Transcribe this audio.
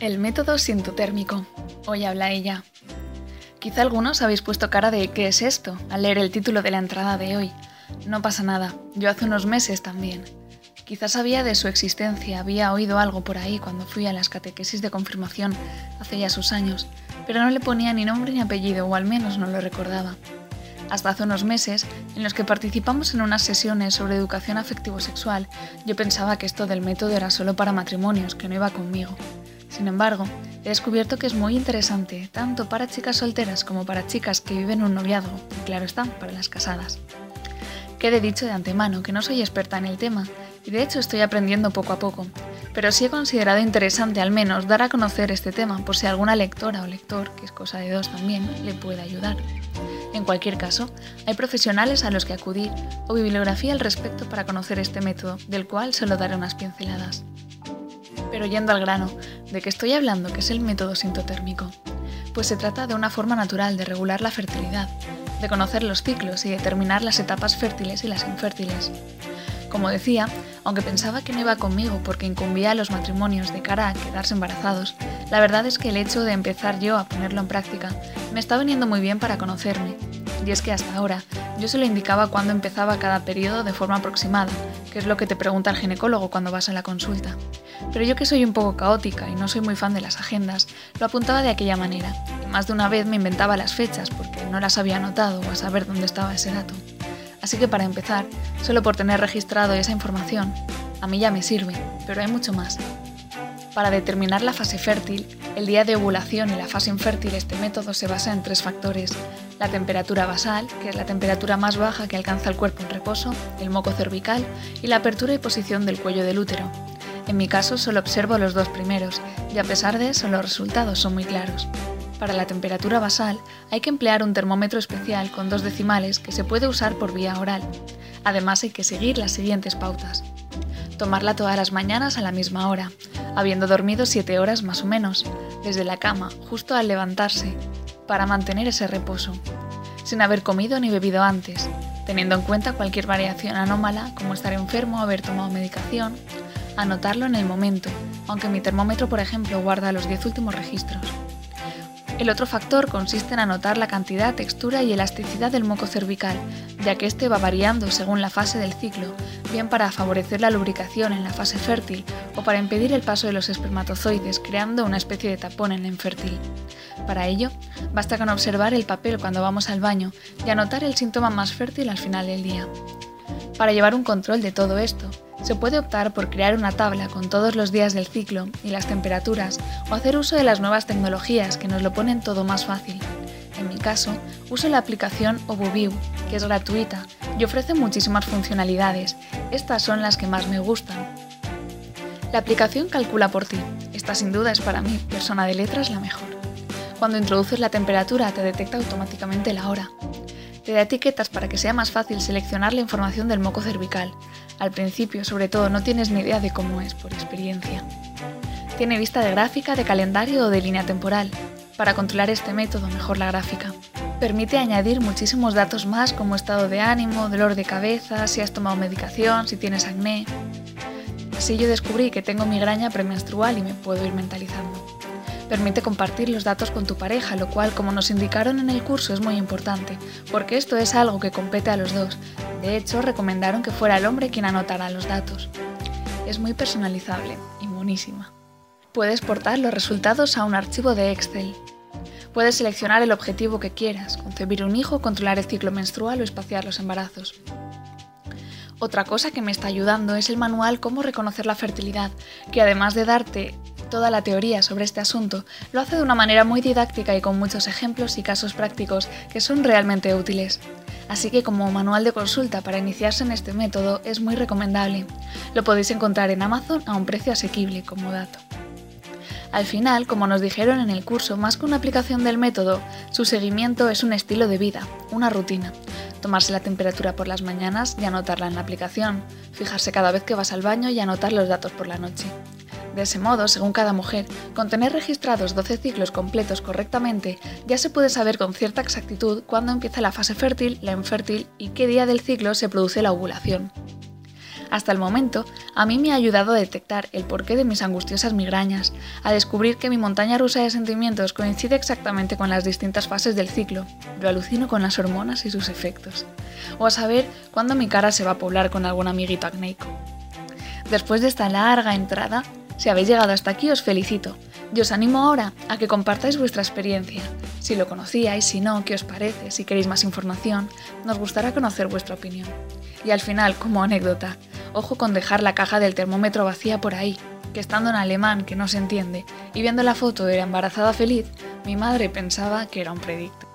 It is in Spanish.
El método sintotérmico. Hoy habla ella. Quizá algunos habéis puesto cara de ¿qué es esto? al leer el título de la entrada de hoy. No pasa nada, yo hace unos meses también. Quizás sabía de su existencia, había oído algo por ahí cuando fui a las catequesis de confirmación hace ya sus años, pero no le ponía ni nombre ni apellido, o al menos no lo recordaba. Hasta hace unos meses, en los que participamos en unas sesiones sobre educación afectivo-sexual, yo pensaba que esto del método era solo para matrimonios, que no iba conmigo. Sin embargo, he descubierto que es muy interesante, tanto para chicas solteras como para chicas que viven un noviazgo, y claro está, para las casadas. Quede dicho de antemano que no soy experta en el tema, y de hecho estoy aprendiendo poco a poco, pero sí he considerado interesante al menos dar a conocer este tema por si alguna lectora o lector, que es cosa de dos también, le puede ayudar. En cualquier caso, hay profesionales a los que acudir o bibliografía al respecto para conocer este método, del cual solo daré unas pinceladas. Pero yendo al grano, ¿de qué estoy hablando? que es el método sintotérmico? Pues se trata de una forma natural de regular la fertilidad, de conocer los ciclos y determinar las etapas fértiles y las infértiles. Como decía, aunque pensaba que no iba conmigo porque incumbía a los matrimonios de cara a quedarse embarazados, la verdad es que el hecho de empezar yo a ponerlo en práctica me está viniendo muy bien para conocerme. Y es que hasta ahora yo se lo indicaba cuándo empezaba cada periodo de forma aproximada, que es lo que te pregunta el ginecólogo cuando vas a la consulta. Pero yo que soy un poco caótica y no soy muy fan de las agendas, lo apuntaba de aquella manera, y más de una vez me inventaba las fechas porque no las había anotado o a saber dónde estaba ese dato. Así que para empezar, solo por tener registrado esa información, a mí ya me sirve, pero hay mucho más. Para determinar la fase fértil, el día de ovulación y la fase infértil, este método se basa en tres factores. La temperatura basal, que es la temperatura más baja que alcanza el cuerpo en reposo, el moco cervical y la apertura y posición del cuello del útero. En mi caso solo observo los dos primeros, y a pesar de eso los resultados son muy claros. Para la temperatura basal hay que emplear un termómetro especial con dos decimales que se puede usar por vía oral. Además hay que seguir las siguientes pautas. Tomarla todas las mañanas a la misma hora, habiendo dormido 7 horas más o menos, desde la cama, justo al levantarse, para mantener ese reposo, sin haber comido ni bebido antes, teniendo en cuenta cualquier variación anómala como estar enfermo o haber tomado medicación, anotarlo en el momento, aunque mi termómetro, por ejemplo, guarda los 10 últimos registros. El otro factor consiste en anotar la cantidad, textura y elasticidad del moco cervical, ya que este va variando según la fase del ciclo, bien para favorecer la lubricación en la fase fértil o para impedir el paso de los espermatozoides, creando una especie de tapón en la infértil. Para ello, basta con observar el papel cuando vamos al baño y anotar el síntoma más fértil al final del día. Para llevar un control de todo esto, se puede optar por crear una tabla con todos los días del ciclo y las temperaturas o hacer uso de las nuevas tecnologías que nos lo ponen todo más fácil. En mi caso, uso la aplicación OvuView, que es gratuita y ofrece muchísimas funcionalidades. Estas son las que más me gustan. La aplicación calcula por ti. Esta sin duda es para mí, persona de letras, la mejor. Cuando introduces la temperatura te detecta automáticamente la hora. Te da etiquetas para que sea más fácil seleccionar la información del moco cervical. Al principio, sobre todo, no tienes ni idea de cómo es por experiencia. Tiene vista de gráfica, de calendario o de línea temporal. Para controlar este método, mejor la gráfica. Permite añadir muchísimos datos más como estado de ánimo, dolor de cabeza, si has tomado medicación, si tienes acné. Así yo descubrí que tengo migraña premenstrual y me puedo ir mentalizando. Permite compartir los datos con tu pareja, lo cual, como nos indicaron en el curso, es muy importante, porque esto es algo que compete a los dos. De hecho, recomendaron que fuera el hombre quien anotara los datos. Es muy personalizable y buenísima. Puedes portar los resultados a un archivo de Excel. Puedes seleccionar el objetivo que quieras, concebir un hijo, controlar el ciclo menstrual o espaciar los embarazos. Otra cosa que me está ayudando es el manual Cómo reconocer la fertilidad, que además de darte toda la teoría sobre este asunto, lo hace de una manera muy didáctica y con muchos ejemplos y casos prácticos que son realmente útiles. Así que como manual de consulta para iniciarse en este método es muy recomendable. Lo podéis encontrar en Amazon a un precio asequible como dato. Al final, como nos dijeron en el curso, más que una aplicación del método, su seguimiento es un estilo de vida, una rutina. Tomarse la temperatura por las mañanas y anotarla en la aplicación, fijarse cada vez que vas al baño y anotar los datos por la noche. De ese modo, según cada mujer, con tener registrados 12 ciclos completos correctamente, ya se puede saber con cierta exactitud cuándo empieza la fase fértil, la infértil y qué día del ciclo se produce la ovulación. Hasta el momento, a mí me ha ayudado a detectar el porqué de mis angustiosas migrañas, a descubrir que mi montaña rusa de sentimientos coincide exactamente con las distintas fases del ciclo, lo alucino con las hormonas y sus efectos, o a saber cuándo mi cara se va a poblar con algún amiguito acnéico. Después de esta larga entrada, si habéis llegado hasta aquí os felicito y os animo ahora a que compartáis vuestra experiencia. Si lo conocíais, si no, qué os parece, si queréis más información, nos gustará conocer vuestra opinión. Y al final, como anécdota, ojo con dejar la caja del termómetro vacía por ahí, que estando en alemán que no se entiende y viendo la foto de la embarazada feliz, mi madre pensaba que era un predicto.